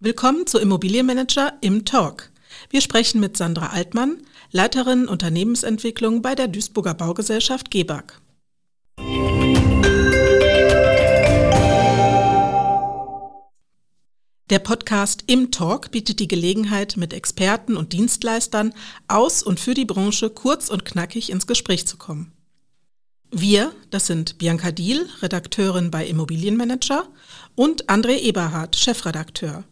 Willkommen zu Immobilienmanager im Talk. Wir sprechen mit Sandra Altmann, Leiterin Unternehmensentwicklung bei der Duisburger Baugesellschaft GEBAG. Der Podcast Im Talk bietet die Gelegenheit, mit Experten und Dienstleistern aus und für die Branche kurz und knackig ins Gespräch zu kommen. Wir, das sind Bianca Diel, Redakteurin bei Immobilienmanager, und André Eberhardt, Chefredakteur.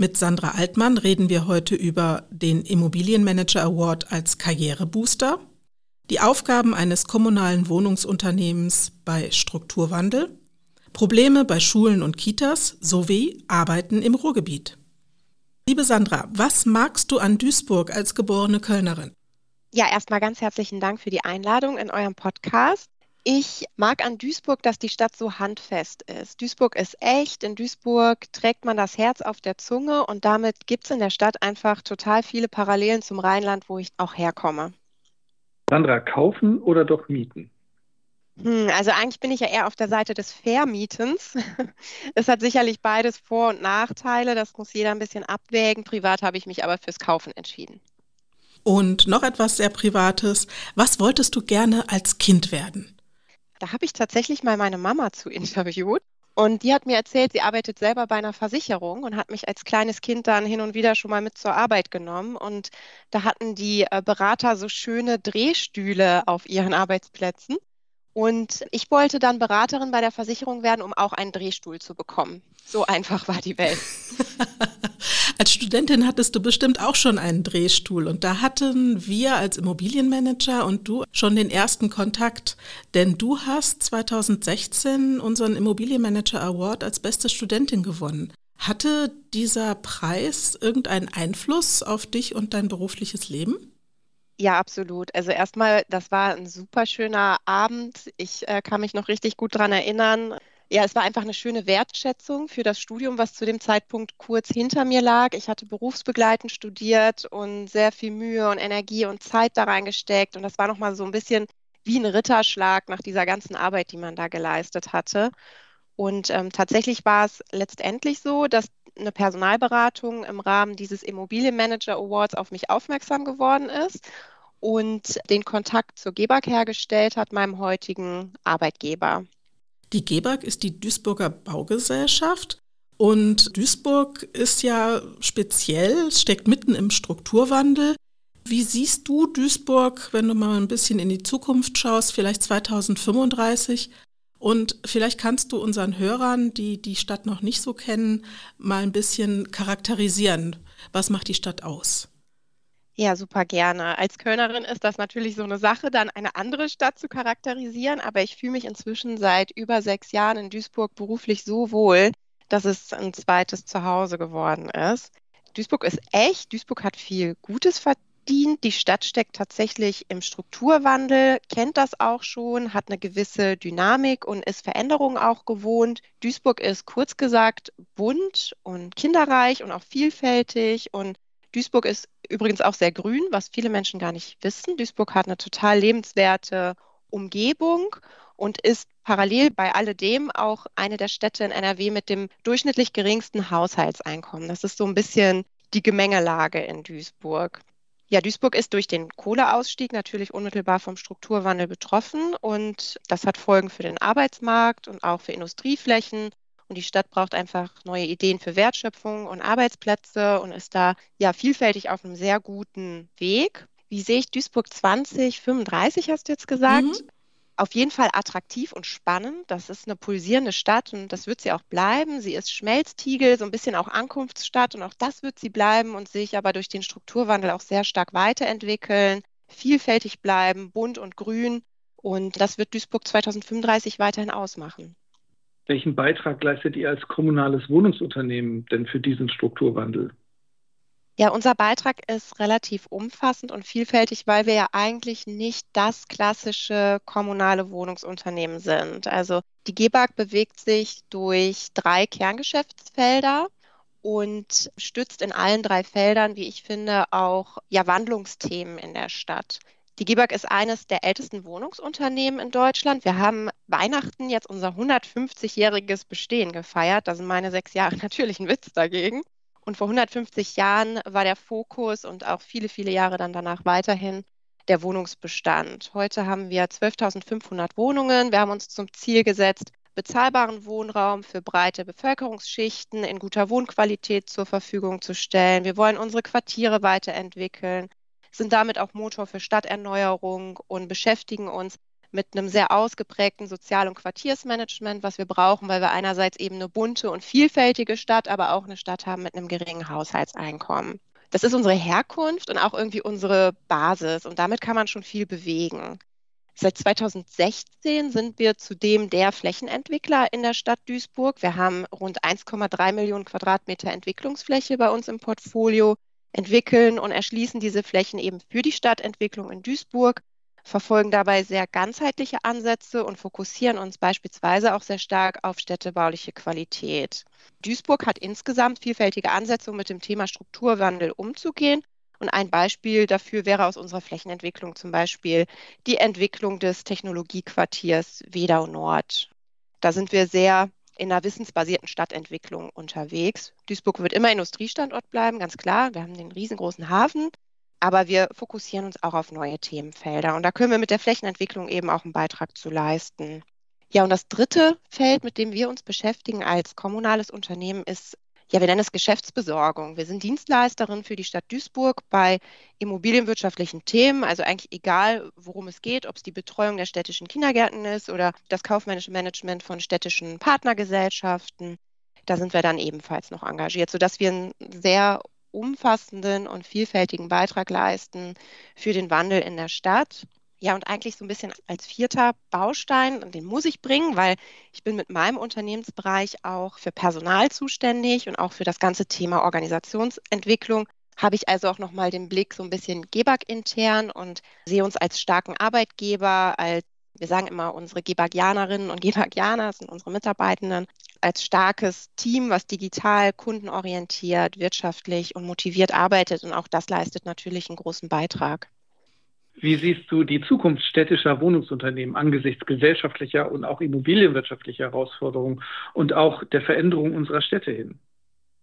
Mit Sandra Altmann reden wir heute über den Immobilienmanager Award als Karrierebooster, die Aufgaben eines kommunalen Wohnungsunternehmens bei Strukturwandel, Probleme bei Schulen und Kitas sowie Arbeiten im Ruhrgebiet. Liebe Sandra, was magst du an Duisburg als geborene Kölnerin? Ja, erstmal ganz herzlichen Dank für die Einladung in eurem Podcast. Ich mag an Duisburg, dass die Stadt so handfest ist. Duisburg ist echt. In Duisburg trägt man das Herz auf der Zunge und damit gibt es in der Stadt einfach total viele Parallelen zum Rheinland, wo ich auch herkomme. Sandra, kaufen oder doch mieten? Hm, also eigentlich bin ich ja eher auf der Seite des Vermietens. es hat sicherlich beides Vor- und Nachteile. Das muss jeder ein bisschen abwägen. Privat habe ich mich aber fürs Kaufen entschieden. Und noch etwas sehr Privates. Was wolltest du gerne als Kind werden? Da habe ich tatsächlich mal meine Mama zu interviewt. Und die hat mir erzählt, sie arbeitet selber bei einer Versicherung und hat mich als kleines Kind dann hin und wieder schon mal mit zur Arbeit genommen. Und da hatten die äh, Berater so schöne Drehstühle auf ihren Arbeitsplätzen. Und ich wollte dann Beraterin bei der Versicherung werden, um auch einen Drehstuhl zu bekommen. So einfach war die Welt. als Studentin hattest du bestimmt auch schon einen Drehstuhl und da hatten wir als Immobilienmanager und du schon den ersten Kontakt, denn du hast 2016 unseren Immobilienmanager Award als beste Studentin gewonnen. Hatte dieser Preis irgendeinen Einfluss auf dich und dein berufliches Leben? Ja, absolut. Also erstmal, das war ein super schöner Abend. Ich äh, kann mich noch richtig gut daran erinnern. Ja, es war einfach eine schöne Wertschätzung für das Studium, was zu dem Zeitpunkt kurz hinter mir lag. Ich hatte berufsbegleitend studiert und sehr viel Mühe und Energie und Zeit da reingesteckt. Und das war nochmal so ein bisschen wie ein Ritterschlag nach dieser ganzen Arbeit, die man da geleistet hatte. Und ähm, tatsächlich war es letztendlich so, dass eine Personalberatung im Rahmen dieses Immobilienmanager Awards auf mich aufmerksam geworden ist und den Kontakt zur GEBAG hergestellt hat, meinem heutigen Arbeitgeber. Die GEBAG ist die Duisburger Baugesellschaft und Duisburg ist ja speziell, steckt mitten im Strukturwandel. Wie siehst du Duisburg, wenn du mal ein bisschen in die Zukunft schaust, vielleicht 2035? Und vielleicht kannst du unseren Hörern, die die Stadt noch nicht so kennen, mal ein bisschen charakterisieren. Was macht die Stadt aus? Ja, super gerne. Als Kölnerin ist das natürlich so eine Sache, dann eine andere Stadt zu charakterisieren, aber ich fühle mich inzwischen seit über sechs Jahren in Duisburg beruflich so wohl, dass es ein zweites Zuhause geworden ist. Duisburg ist echt, Duisburg hat viel Gutes verdient dient. Die Stadt steckt tatsächlich im Strukturwandel, kennt das auch schon, hat eine gewisse Dynamik und ist Veränderungen auch gewohnt. Duisburg ist kurz gesagt bunt und kinderreich und auch vielfältig und Duisburg ist übrigens auch sehr grün, was viele Menschen gar nicht wissen. Duisburg hat eine total lebenswerte Umgebung und ist parallel bei alledem auch eine der Städte in NRW mit dem durchschnittlich geringsten Haushaltseinkommen. Das ist so ein bisschen die Gemengelage in Duisburg. Ja, Duisburg ist durch den Kohleausstieg natürlich unmittelbar vom Strukturwandel betroffen und das hat Folgen für den Arbeitsmarkt und auch für Industrieflächen. Und die Stadt braucht einfach neue Ideen für Wertschöpfung und Arbeitsplätze und ist da ja vielfältig auf einem sehr guten Weg. Wie sehe ich Duisburg 2035, hast du jetzt gesagt? Mhm auf jeden Fall attraktiv und spannend. Das ist eine pulsierende Stadt und das wird sie auch bleiben. Sie ist Schmelztiegel, so ein bisschen auch Ankunftsstadt und auch das wird sie bleiben und sich aber durch den Strukturwandel auch sehr stark weiterentwickeln, vielfältig bleiben, bunt und grün. Und das wird Duisburg 2035 weiterhin ausmachen. Welchen Beitrag leistet ihr als kommunales Wohnungsunternehmen denn für diesen Strukturwandel? Ja, unser Beitrag ist relativ umfassend und vielfältig, weil wir ja eigentlich nicht das klassische kommunale Wohnungsunternehmen sind. Also die GEBAG bewegt sich durch drei Kerngeschäftsfelder und stützt in allen drei Feldern, wie ich finde, auch ja, Wandlungsthemen in der Stadt. Die GEBAG ist eines der ältesten Wohnungsunternehmen in Deutschland. Wir haben Weihnachten jetzt unser 150-jähriges Bestehen gefeiert. Da sind meine sechs Jahre natürlich ein Witz dagegen. Und vor 150 Jahren war der Fokus und auch viele, viele Jahre dann danach weiterhin der Wohnungsbestand. Heute haben wir 12.500 Wohnungen. Wir haben uns zum Ziel gesetzt, bezahlbaren Wohnraum für breite Bevölkerungsschichten in guter Wohnqualität zur Verfügung zu stellen. Wir wollen unsere Quartiere weiterentwickeln, sind damit auch Motor für Stadterneuerung und beschäftigen uns mit einem sehr ausgeprägten Sozial- und Quartiersmanagement, was wir brauchen, weil wir einerseits eben eine bunte und vielfältige Stadt, aber auch eine Stadt haben mit einem geringen Haushaltseinkommen. Das ist unsere Herkunft und auch irgendwie unsere Basis und damit kann man schon viel bewegen. Seit 2016 sind wir zudem der Flächenentwickler in der Stadt Duisburg. Wir haben rund 1,3 Millionen Quadratmeter Entwicklungsfläche bei uns im Portfolio, entwickeln und erschließen diese Flächen eben für die Stadtentwicklung in Duisburg verfolgen dabei sehr ganzheitliche Ansätze und fokussieren uns beispielsweise auch sehr stark auf städtebauliche Qualität. Duisburg hat insgesamt vielfältige Ansätze, um mit dem Thema Strukturwandel umzugehen. Und ein Beispiel dafür wäre aus unserer Flächenentwicklung zum Beispiel die Entwicklung des Technologiequartiers Wedau Nord. Da sind wir sehr in einer wissensbasierten Stadtentwicklung unterwegs. Duisburg wird immer Industriestandort bleiben, ganz klar. Wir haben den riesengroßen Hafen. Aber wir fokussieren uns auch auf neue Themenfelder. Und da können wir mit der Flächenentwicklung eben auch einen Beitrag zu leisten. Ja, und das dritte Feld, mit dem wir uns beschäftigen als kommunales Unternehmen, ist, ja, wir nennen es Geschäftsbesorgung. Wir sind Dienstleisterin für die Stadt Duisburg bei immobilienwirtschaftlichen Themen, also eigentlich egal, worum es geht, ob es die Betreuung der städtischen Kindergärten ist oder das kaufmännische Management von städtischen Partnergesellschaften. Da sind wir dann ebenfalls noch engagiert, sodass wir ein sehr umfassenden und vielfältigen Beitrag leisten für den Wandel in der Stadt. Ja, und eigentlich so ein bisschen als vierter Baustein, den muss ich bringen, weil ich bin mit meinem Unternehmensbereich auch für Personal zuständig und auch für das ganze Thema Organisationsentwicklung. Habe ich also auch nochmal den Blick so ein bisschen Gebag intern und sehe uns als starken Arbeitgeber, als wir sagen immer, unsere Gebagianerinnen und Gebagianer sind unsere Mitarbeitenden, als starkes Team, was digital, kundenorientiert, wirtschaftlich und motiviert arbeitet. Und auch das leistet natürlich einen großen Beitrag. Wie siehst du die Zukunft städtischer Wohnungsunternehmen angesichts gesellschaftlicher und auch immobilienwirtschaftlicher Herausforderungen und auch der Veränderung unserer Städte hin?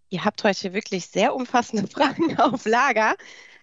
Ihr habt heute wirklich sehr umfassende Fragen auf Lager.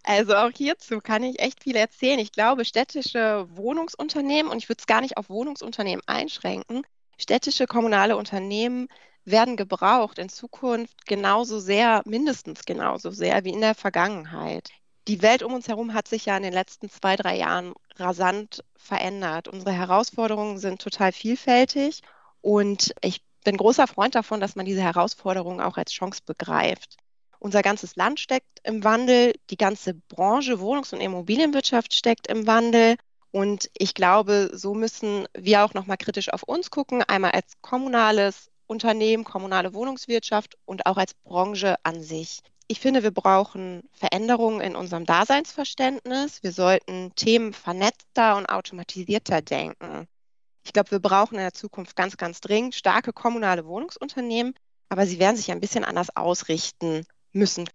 Also auch hierzu kann ich echt viel erzählen. Ich glaube, städtische Wohnungsunternehmen, und ich würde es gar nicht auf Wohnungsunternehmen einschränken, städtische kommunale Unternehmen werden gebraucht in Zukunft genauso sehr, mindestens genauso sehr wie in der Vergangenheit. Die Welt um uns herum hat sich ja in den letzten zwei, drei Jahren rasant verändert. Unsere Herausforderungen sind total vielfältig und ich bin großer Freund davon, dass man diese Herausforderungen auch als Chance begreift. Unser ganzes Land steckt im Wandel, die ganze Branche Wohnungs- und Immobilienwirtschaft steckt im Wandel. Und ich glaube, so müssen wir auch nochmal kritisch auf uns gucken, einmal als kommunales Unternehmen, kommunale Wohnungswirtschaft und auch als Branche an sich. Ich finde, wir brauchen Veränderungen in unserem Daseinsverständnis. Wir sollten Themen vernetzter und automatisierter denken. Ich glaube, wir brauchen in der Zukunft ganz, ganz dringend starke kommunale Wohnungsunternehmen, aber sie werden sich ein bisschen anders ausrichten müssen.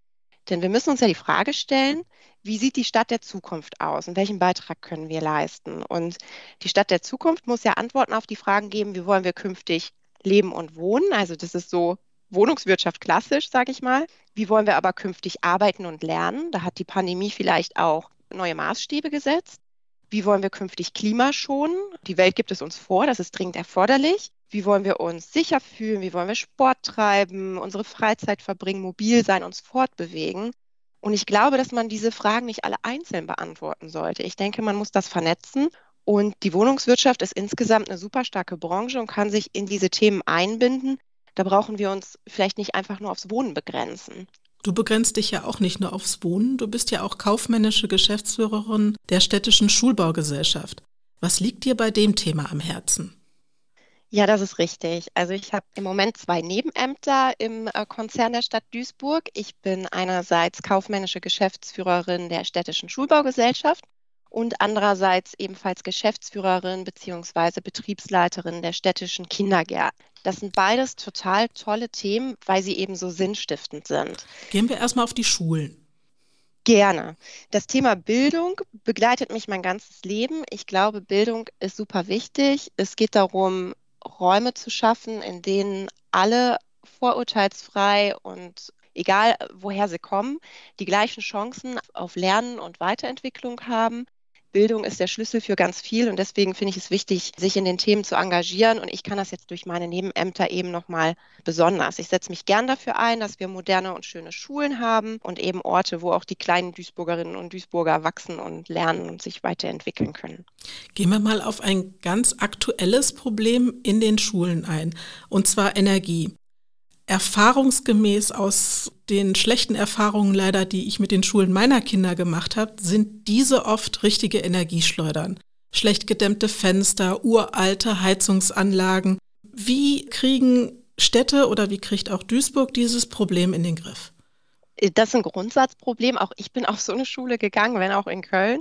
Denn wir müssen uns ja die Frage stellen, wie sieht die Stadt der Zukunft aus und welchen Beitrag können wir leisten? Und die Stadt der Zukunft muss ja Antworten auf die Fragen geben, wie wollen wir künftig leben und wohnen? Also das ist so Wohnungswirtschaft klassisch, sage ich mal. Wie wollen wir aber künftig arbeiten und lernen? Da hat die Pandemie vielleicht auch neue Maßstäbe gesetzt. Wie wollen wir künftig Klima schonen? Die Welt gibt es uns vor, das ist dringend erforderlich. Wie wollen wir uns sicher fühlen? Wie wollen wir Sport treiben, unsere Freizeit verbringen, mobil sein, uns fortbewegen? Und ich glaube, dass man diese Fragen nicht alle einzeln beantworten sollte. Ich denke, man muss das vernetzen. Und die Wohnungswirtschaft ist insgesamt eine super starke Branche und kann sich in diese Themen einbinden. Da brauchen wir uns vielleicht nicht einfach nur aufs Wohnen begrenzen. Du begrenzt dich ja auch nicht nur aufs Wohnen, du bist ja auch kaufmännische Geschäftsführerin der städtischen Schulbaugesellschaft. Was liegt dir bei dem Thema am Herzen? Ja, das ist richtig. Also ich habe im Moment zwei Nebenämter im äh, Konzern der Stadt Duisburg. Ich bin einerseits kaufmännische Geschäftsführerin der städtischen Schulbaugesellschaft und andererseits ebenfalls Geschäftsführerin bzw. Betriebsleiterin der städtischen Kindergärten. Das sind beides total tolle Themen, weil sie eben so sinnstiftend sind. Gehen wir erstmal auf die Schulen. Gerne. Das Thema Bildung begleitet mich mein ganzes Leben. Ich glaube, Bildung ist super wichtig. Es geht darum, Räume zu schaffen, in denen alle vorurteilsfrei und egal woher sie kommen, die gleichen Chancen auf Lernen und Weiterentwicklung haben. Bildung ist der Schlüssel für ganz viel und deswegen finde ich es wichtig, sich in den Themen zu engagieren und ich kann das jetzt durch meine Nebenämter eben nochmal besonders. Ich setze mich gern dafür ein, dass wir moderne und schöne Schulen haben und eben Orte, wo auch die kleinen Duisburgerinnen und Duisburger wachsen und lernen und sich weiterentwickeln können. Gehen wir mal auf ein ganz aktuelles Problem in den Schulen ein, und zwar Energie erfahrungsgemäß aus den schlechten Erfahrungen leider, die ich mit den Schulen meiner Kinder gemacht habe, sind diese oft richtige Energieschleudern. Schlecht gedämmte Fenster, uralte Heizungsanlagen. Wie kriegen Städte oder wie kriegt auch Duisburg dieses Problem in den Griff? Das ist ein Grundsatzproblem. Auch ich bin auf so eine Schule gegangen, wenn auch in Köln.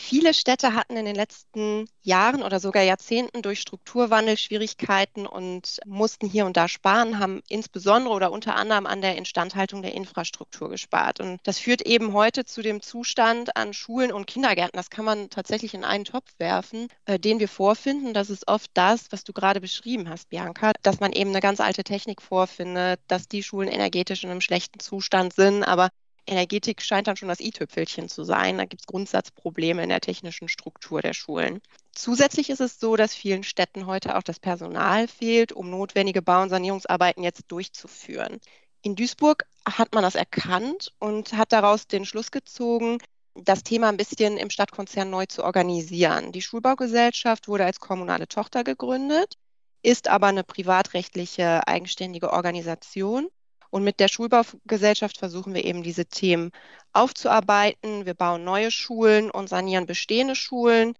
Viele Städte hatten in den letzten Jahren oder sogar Jahrzehnten durch Strukturwandel Schwierigkeiten und mussten hier und da sparen, haben insbesondere oder unter anderem an der Instandhaltung der Infrastruktur gespart. Und das führt eben heute zu dem Zustand an Schulen und Kindergärten. Das kann man tatsächlich in einen Topf werfen, äh, den wir vorfinden. Das ist oft das, was du gerade beschrieben hast, Bianca, dass man eben eine ganz alte Technik vorfindet, dass die Schulen energetisch in einem schlechten Zustand sind, aber Energetik scheint dann schon das i-Tüpfelchen zu sein. Da gibt es Grundsatzprobleme in der technischen Struktur der Schulen. Zusätzlich ist es so, dass vielen Städten heute auch das Personal fehlt, um notwendige Bau- und Sanierungsarbeiten jetzt durchzuführen. In Duisburg hat man das erkannt und hat daraus den Schluss gezogen, das Thema ein bisschen im Stadtkonzern neu zu organisieren. Die Schulbaugesellschaft wurde als kommunale Tochter gegründet, ist aber eine privatrechtliche eigenständige Organisation und mit der Schulbaugesellschaft versuchen wir eben diese Themen aufzuarbeiten. Wir bauen neue Schulen und sanieren bestehende Schulen.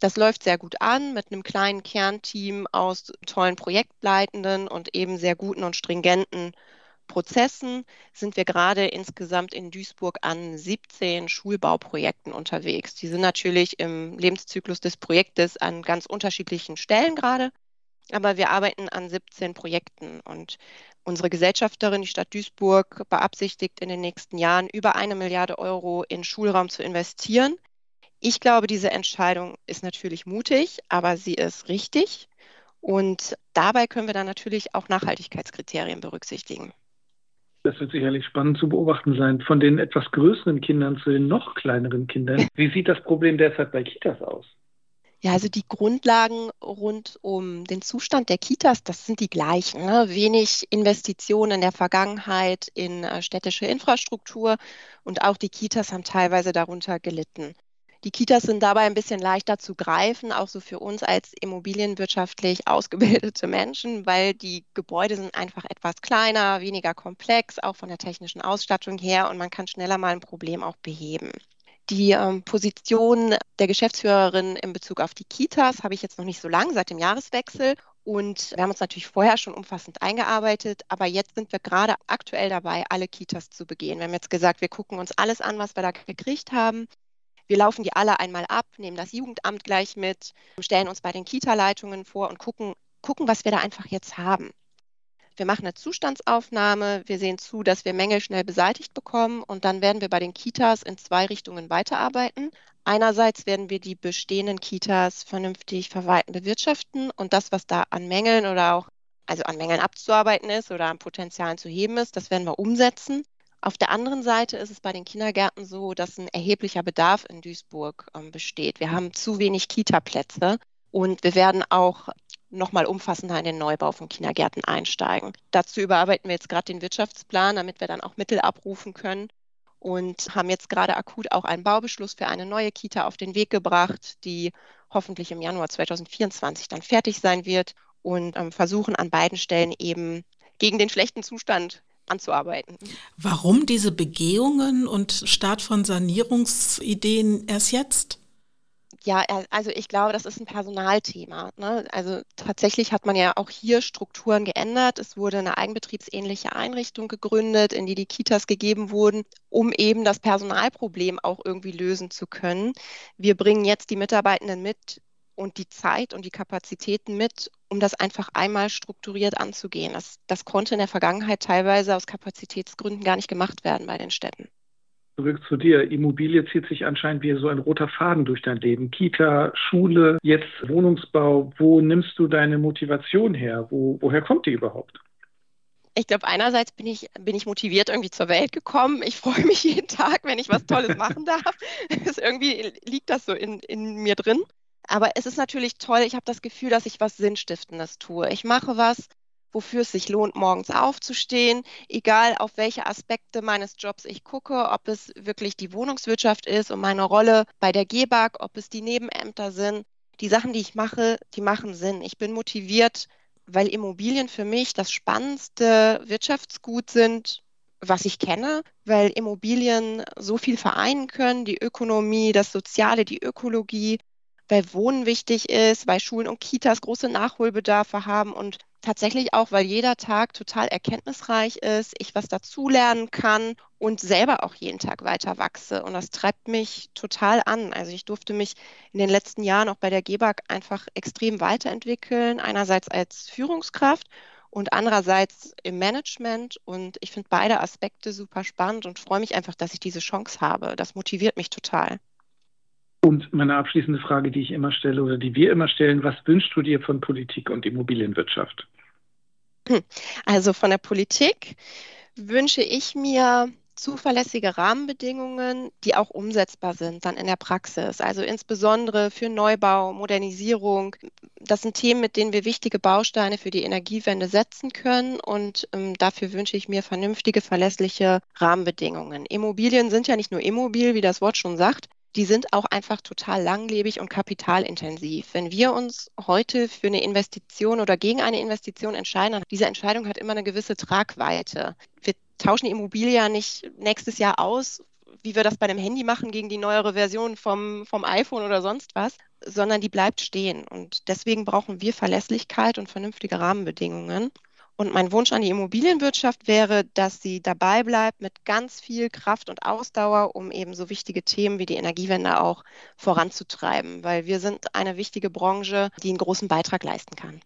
Das läuft sehr gut an mit einem kleinen Kernteam aus tollen Projektleitenden und eben sehr guten und stringenten Prozessen sind wir gerade insgesamt in Duisburg an 17 Schulbauprojekten unterwegs. Die sind natürlich im Lebenszyklus des Projektes an ganz unterschiedlichen Stellen gerade, aber wir arbeiten an 17 Projekten und Unsere Gesellschafterin, die Stadt Duisburg, beabsichtigt in den nächsten Jahren über eine Milliarde Euro in Schulraum zu investieren. Ich glaube, diese Entscheidung ist natürlich mutig, aber sie ist richtig. Und dabei können wir dann natürlich auch Nachhaltigkeitskriterien berücksichtigen. Das wird sicherlich spannend zu beobachten sein. Von den etwas größeren Kindern zu den noch kleineren Kindern. Wie sieht das Problem derzeit bei Kitas aus? Ja, also die Grundlagen rund um den Zustand der Kitas, das sind die gleichen. Ne? Wenig Investitionen in der Vergangenheit in äh, städtische Infrastruktur und auch die Kitas haben teilweise darunter gelitten. Die Kitas sind dabei ein bisschen leichter zu greifen, auch so für uns als immobilienwirtschaftlich ausgebildete Menschen, weil die Gebäude sind einfach etwas kleiner, weniger komplex, auch von der technischen Ausstattung her und man kann schneller mal ein Problem auch beheben. Die ähm, Position der Geschäftsführerin in Bezug auf die Kitas habe ich jetzt noch nicht so lange, seit dem Jahreswechsel. Und wir haben uns natürlich vorher schon umfassend eingearbeitet, aber jetzt sind wir gerade aktuell dabei, alle Kitas zu begehen. Wir haben jetzt gesagt, wir gucken uns alles an, was wir da gekriegt haben. Wir laufen die alle einmal ab, nehmen das Jugendamt gleich mit, stellen uns bei den Kita-Leitungen vor und gucken, gucken, was wir da einfach jetzt haben. Wir machen eine Zustandsaufnahme, wir sehen zu, dass wir Mängel schnell beseitigt bekommen und dann werden wir bei den Kitas in zwei Richtungen weiterarbeiten. Einerseits werden wir die bestehenden Kitas vernünftig verwalten, bewirtschaften und das, was da an Mängeln oder auch also an Mängeln abzuarbeiten ist oder an Potenzialen zu heben ist, das werden wir umsetzen. Auf der anderen Seite ist es bei den Kindergärten so, dass ein erheblicher Bedarf in Duisburg ähm, besteht. Wir haben zu wenig Kita-Plätze und wir werden auch nochmal umfassender in den Neubau von Kindergärten einsteigen. Dazu überarbeiten wir jetzt gerade den Wirtschaftsplan, damit wir dann auch Mittel abrufen können und haben jetzt gerade akut auch einen Baubeschluss für eine neue Kita auf den Weg gebracht, die hoffentlich im Januar 2024 dann fertig sein wird und ähm, versuchen an beiden Stellen eben gegen den schlechten Zustand anzuarbeiten. Warum diese Begehungen und Start von Sanierungsideen erst jetzt? Ja, also ich glaube, das ist ein Personalthema. Ne? Also tatsächlich hat man ja auch hier Strukturen geändert. Es wurde eine eigenbetriebsähnliche Einrichtung gegründet, in die die Kitas gegeben wurden, um eben das Personalproblem auch irgendwie lösen zu können. Wir bringen jetzt die Mitarbeitenden mit und die Zeit und die Kapazitäten mit, um das einfach einmal strukturiert anzugehen. Das, das konnte in der Vergangenheit teilweise aus Kapazitätsgründen gar nicht gemacht werden bei den Städten zurück zu dir. Immobilie zieht sich anscheinend wie so ein roter Faden durch dein Leben. Kita, Schule, jetzt Wohnungsbau. Wo nimmst du deine Motivation her? Wo, woher kommt die überhaupt? Ich glaube, einerseits bin ich, bin ich motiviert irgendwie zur Welt gekommen. Ich freue mich jeden Tag, wenn ich was Tolles machen darf. Es irgendwie liegt das so in, in mir drin. Aber es ist natürlich toll, ich habe das Gefühl, dass ich was Sinnstiftendes tue. Ich mache was, wofür es sich lohnt, morgens aufzustehen, egal auf welche Aspekte meines Jobs ich gucke, ob es wirklich die Wohnungswirtschaft ist und meine Rolle bei der GEBAG, ob es die Nebenämter sind. Die Sachen, die ich mache, die machen Sinn. Ich bin motiviert, weil Immobilien für mich das spannendste Wirtschaftsgut sind, was ich kenne, weil Immobilien so viel vereinen können, die Ökonomie, das Soziale, die Ökologie, weil Wohnen wichtig ist, weil Schulen und Kitas große Nachholbedarfe haben und tatsächlich auch, weil jeder Tag total erkenntnisreich ist, ich was dazulernen kann und selber auch jeden Tag weiter wachse. Und das treibt mich total an. Also ich durfte mich in den letzten Jahren auch bei der GEBAG einfach extrem weiterentwickeln, einerseits als Führungskraft und andererseits im Management. Und ich finde beide Aspekte super spannend und freue mich einfach, dass ich diese Chance habe. Das motiviert mich total. Und meine abschließende Frage, die ich immer stelle oder die wir immer stellen, was wünschst du dir von Politik und Immobilienwirtschaft? Also von der Politik wünsche ich mir zuverlässige Rahmenbedingungen, die auch umsetzbar sind dann in der Praxis. Also insbesondere für Neubau, Modernisierung. Das sind Themen, mit denen wir wichtige Bausteine für die Energiewende setzen können. Und ähm, dafür wünsche ich mir vernünftige, verlässliche Rahmenbedingungen. Immobilien sind ja nicht nur immobil, wie das Wort schon sagt die sind auch einfach total langlebig und kapitalintensiv. Wenn wir uns heute für eine Investition oder gegen eine Investition entscheiden, diese Entscheidung hat immer eine gewisse Tragweite. Wir tauschen die Immobilie ja nicht nächstes Jahr aus, wie wir das bei dem Handy machen gegen die neuere Version vom, vom iPhone oder sonst was, sondern die bleibt stehen. Und deswegen brauchen wir Verlässlichkeit und vernünftige Rahmenbedingungen. Und mein Wunsch an die Immobilienwirtschaft wäre, dass sie dabei bleibt mit ganz viel Kraft und Ausdauer, um eben so wichtige Themen wie die Energiewende auch voranzutreiben, weil wir sind eine wichtige Branche, die einen großen Beitrag leisten kann.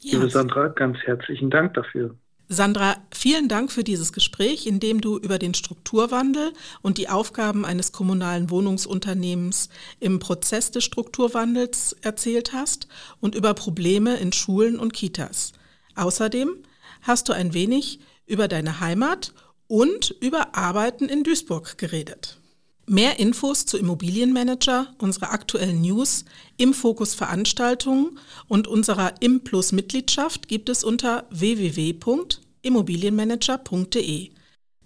Ja. Liebe Sandra, ganz herzlichen Dank dafür. Sandra, vielen Dank für dieses Gespräch, in dem du über den Strukturwandel und die Aufgaben eines kommunalen Wohnungsunternehmens im Prozess des Strukturwandels erzählt hast und über Probleme in Schulen und Kitas. Außerdem hast du ein wenig über deine Heimat und über Arbeiten in Duisburg geredet. Mehr Infos zu Immobilienmanager, unserer aktuellen News, im Fokus Veranstaltungen und unserer ImPlus Mitgliedschaft gibt es unter www.immobilienmanager.de.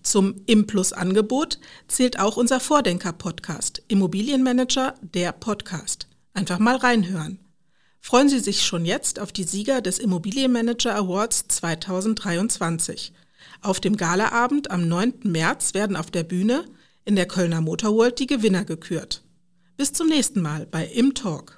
Zum ImPlus Angebot zählt auch unser Vordenker Podcast Immobilienmanager der Podcast. Einfach mal reinhören. Freuen Sie sich schon jetzt auf die Sieger des Immobilienmanager Awards 2023. Auf dem Galaabend am 9. März werden auf der Bühne in der Kölner Motorworld die Gewinner gekürt. Bis zum nächsten Mal bei Im Talk.